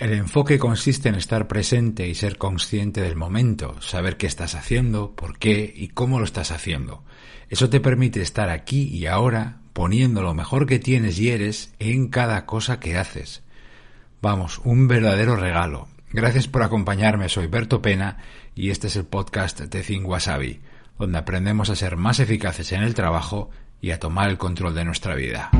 El enfoque consiste en estar presente y ser consciente del momento, saber qué estás haciendo, por qué y cómo lo estás haciendo. Eso te permite estar aquí y ahora poniendo lo mejor que tienes y eres en cada cosa que haces. Vamos, un verdadero regalo. Gracias por acompañarme, soy Berto Pena y este es el podcast de Think Wasabi, donde aprendemos a ser más eficaces en el trabajo y a tomar el control de nuestra vida.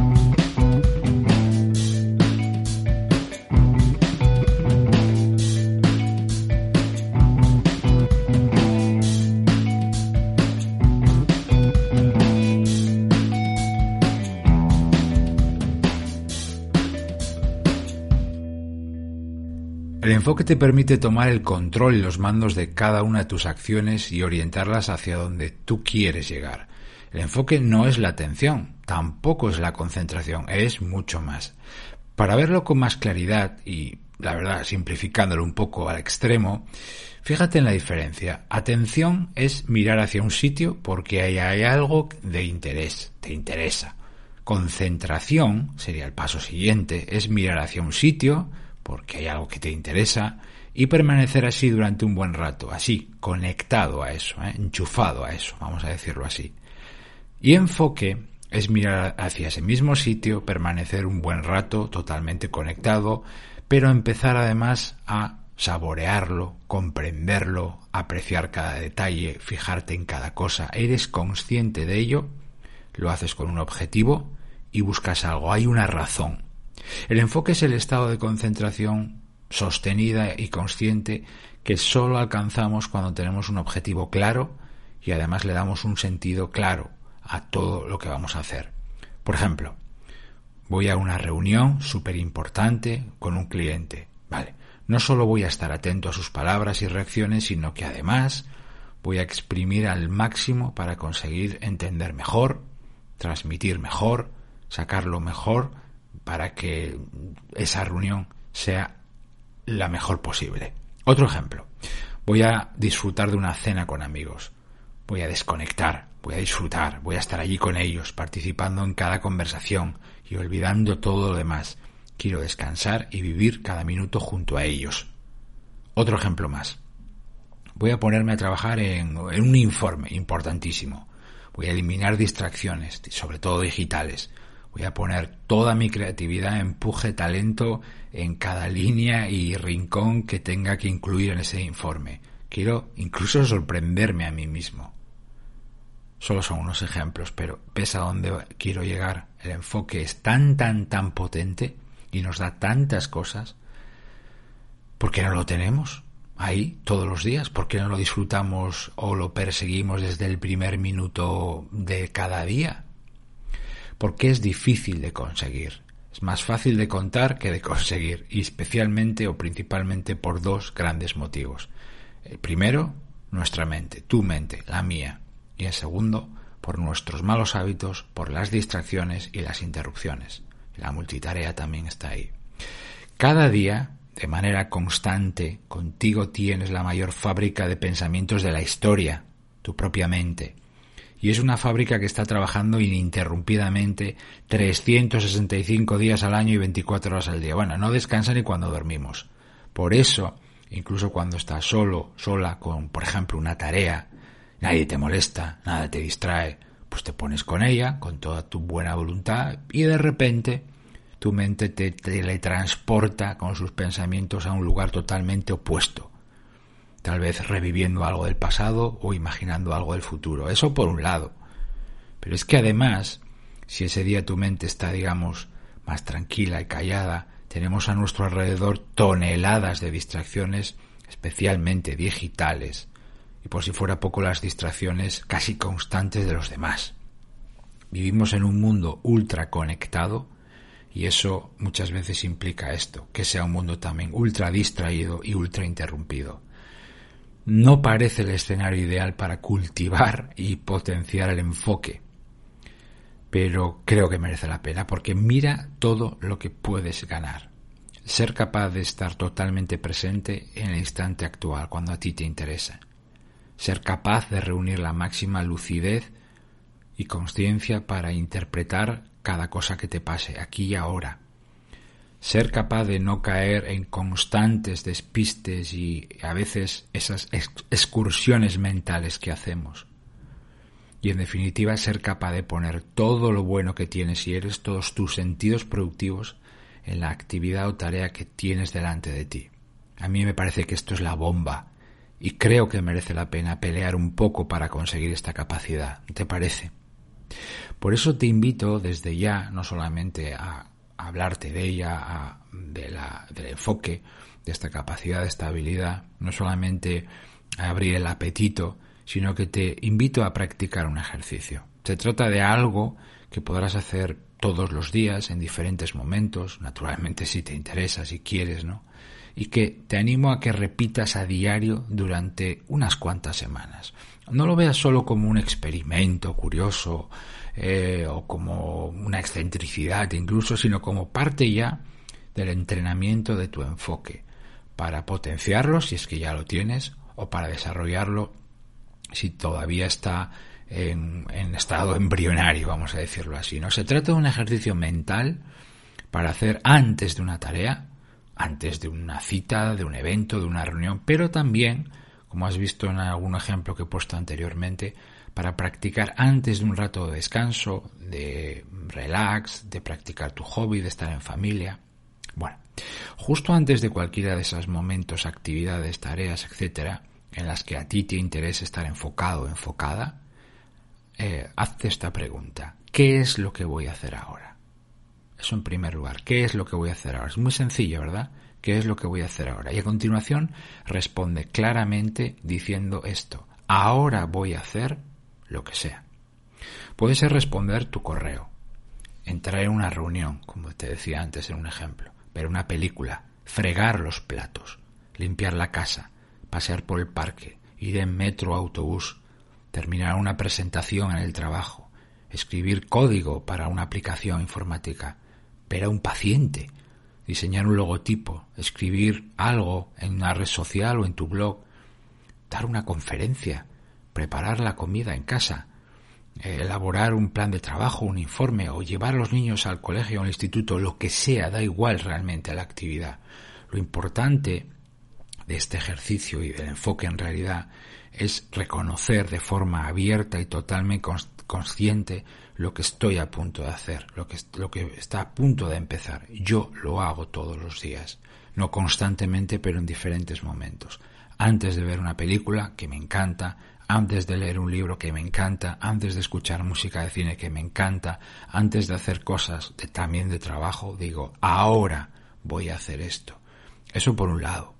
Enfoque te permite tomar el control y los mandos de cada una de tus acciones y orientarlas hacia donde tú quieres llegar. El enfoque no es la atención, tampoco es la concentración, es mucho más. Para verlo con más claridad y, la verdad, simplificándolo un poco al extremo, fíjate en la diferencia. Atención es mirar hacia un sitio porque ahí hay algo de interés, te interesa. Concentración, sería el paso siguiente, es mirar hacia un sitio, porque hay algo que te interesa y permanecer así durante un buen rato, así, conectado a eso, ¿eh? enchufado a eso, vamos a decirlo así. Y enfoque es mirar hacia ese mismo sitio, permanecer un buen rato totalmente conectado, pero empezar además a saborearlo, comprenderlo, apreciar cada detalle, fijarte en cada cosa. Eres consciente de ello, lo haces con un objetivo y buscas algo, hay una razón. El enfoque es el estado de concentración sostenida y consciente que solo alcanzamos cuando tenemos un objetivo claro y además le damos un sentido claro a todo lo que vamos a hacer. Por ejemplo, voy a una reunión súper importante con un cliente. Vale, no solo voy a estar atento a sus palabras y reacciones, sino que además voy a exprimir al máximo para conseguir entender mejor, transmitir mejor, sacarlo mejor para que esa reunión sea la mejor posible. Otro ejemplo. Voy a disfrutar de una cena con amigos. Voy a desconectar, voy a disfrutar, voy a estar allí con ellos, participando en cada conversación y olvidando todo lo demás. Quiero descansar y vivir cada minuto junto a ellos. Otro ejemplo más. Voy a ponerme a trabajar en, un informe importantísimo. Voy a eliminar distracciones, sobre todo digitales. Voy a poner toda mi creatividad, empuje, talento en cada línea y rincón que tenga que incluir en ese informe. Quiero incluso sorprenderme a mí mismo. Solo son unos ejemplos, pero ves a dónde quiero llegar. El enfoque es tan, tan, tan potente y nos da tantas cosas. ¿Por qué no lo tenemos ahí todos los días? ¿Por qué no lo disfrutamos o lo perseguimos desde el primer minuto de cada día? Porque es difícil de conseguir. Es más fácil de contar que de conseguir, y especialmente o principalmente por dos grandes motivos. El primero, nuestra mente, tu mente, la mía. Y el segundo, por nuestros malos hábitos, por las distracciones y las interrupciones. La multitarea también está ahí. Cada día, de manera constante, contigo tienes la mayor fábrica de pensamientos de la historia, tu propia mente y es una fábrica que está trabajando ininterrumpidamente 365 días al año y 24 horas al día. Bueno, no descansa ni cuando dormimos. Por eso, incluso cuando estás solo, sola con, por ejemplo, una tarea, nadie te molesta, nada te distrae, pues te pones con ella, con toda tu buena voluntad, y de repente tu mente te teletransporta con sus pensamientos a un lugar totalmente opuesto tal vez reviviendo algo del pasado o imaginando algo del futuro. Eso por un lado. Pero es que además, si ese día tu mente está, digamos, más tranquila y callada, tenemos a nuestro alrededor toneladas de distracciones, especialmente digitales, y por si fuera poco las distracciones casi constantes de los demás. Vivimos en un mundo ultra conectado y eso muchas veces implica esto, que sea un mundo también ultra distraído y ultra interrumpido no parece el escenario ideal para cultivar y potenciar el enfoque. Pero creo que merece la pena porque mira todo lo que puedes ganar. Ser capaz de estar totalmente presente en el instante actual cuando a ti te interesa. Ser capaz de reunir la máxima lucidez y conciencia para interpretar cada cosa que te pase aquí y ahora. Ser capaz de no caer en constantes despistes y a veces esas excursiones mentales que hacemos. Y en definitiva ser capaz de poner todo lo bueno que tienes y eres, todos tus sentidos productivos en la actividad o tarea que tienes delante de ti. A mí me parece que esto es la bomba y creo que merece la pena pelear un poco para conseguir esta capacidad. ¿Te parece? Por eso te invito desde ya no solamente a hablarte de ella, de la, del enfoque, de esta capacidad de estabilidad, no solamente a abrir el apetito, sino que te invito a practicar un ejercicio. Se trata de algo que podrás hacer todos los días, en diferentes momentos, naturalmente si te interesa, si quieres, ¿no? Y que te animo a que repitas a diario durante unas cuantas semanas. No lo veas solo como un experimento curioso eh, o como una excentricidad incluso, sino como parte ya del entrenamiento de tu enfoque para potenciarlo si es que ya lo tienes o para desarrollarlo si todavía está en, estado embrionario, vamos a decirlo así. ¿no? Se trata de un ejercicio mental para hacer antes de una tarea, antes de una cita, de un evento, de una reunión, pero también, como has visto en algún ejemplo que he puesto anteriormente, para practicar antes de un rato de descanso, de relax, de practicar tu hobby, de estar en familia. Bueno, justo antes de cualquiera de esos momentos, actividades, tareas, etcétera, en las que a ti te interesa estar enfocado o enfocada, eh, hazte esta pregunta. ¿Qué es lo que voy a hacer ahora? Eso en primer lugar. ¿Qué es lo que voy a hacer ahora? Es muy sencillo, ¿verdad? ¿Qué es lo que voy a hacer ahora? Y a continuación responde claramente diciendo esto. Ahora voy a hacer lo que sea. Puede ser responder tu correo, entrar en una reunión, como te decía antes en un ejemplo, ver una película, fregar los platos, limpiar la casa, pasear por el parque, ir en metro o autobús, terminar una presentación en el trabajo, escribir código para una aplicación informática, ver a un paciente, diseñar un logotipo, escribir algo en una red social o en tu blog, dar una conferencia, preparar la comida en casa, elaborar un plan de trabajo, un informe o llevar a los niños al colegio o al instituto, lo que sea, da igual realmente a la actividad. Lo importante de este ejercicio y del enfoque en realidad es reconocer de forma abierta y totalmente consciente lo que estoy a punto de hacer, lo que, lo que está a punto de empezar. Yo lo hago todos los días, no constantemente, pero en diferentes momentos. Antes de ver una película que me encanta, antes de leer un libro que me encanta, antes de escuchar música de cine que me encanta, antes de hacer cosas de, también de trabajo, digo, ahora voy a hacer esto. Eso por un lado.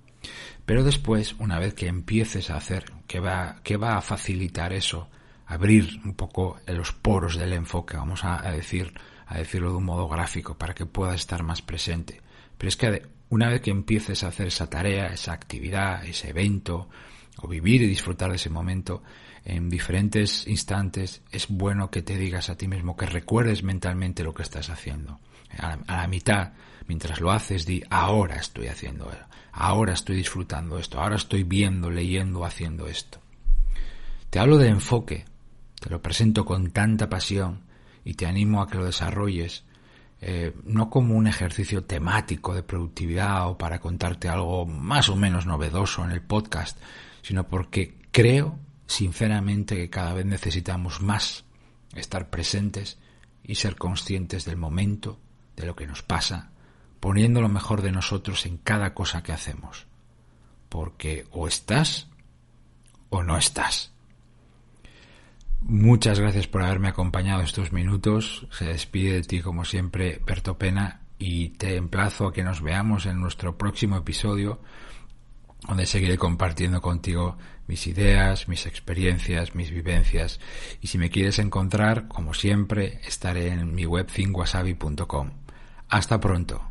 Pero después, una vez que empieces a hacer, que va, va a facilitar eso, abrir un poco los poros del enfoque, vamos a, decir, a decirlo de un modo gráfico, para que puedas estar más presente. Pero es que una vez que empieces a hacer esa tarea, esa actividad, ese evento, o vivir y disfrutar de ese momento en diferentes instantes, es bueno que te digas a ti mismo, que recuerdes mentalmente lo que estás haciendo. A la, mitad, mientras lo haces, di, ahora estoy haciendo ahora estoy disfrutando esto, ahora estoy viendo, leyendo, haciendo esto. Te hablo de enfoque, te lo presento con tanta pasión y te animo a que lo desarrolles, eh, no como un ejercicio temático de productividad o para contarte algo más o menos novedoso en el podcast, sino porque creo sinceramente que cada vez necesitamos más estar presentes y ser conscientes del momento, de lo que nos pasa, poniendo lo mejor de nosotros en cada cosa que hacemos. Porque o estás o no estás. Muchas gracias por haberme acompañado estos minutos. Se despide de ti como siempre Berto Pena y te emplazo a que nos veamos en nuestro próximo episodio donde seguiré compartiendo contigo mis ideas, mis experiencias, mis vivencias. Y si me quieres encontrar, como siempre, estaré en mi web. Hasta pronto.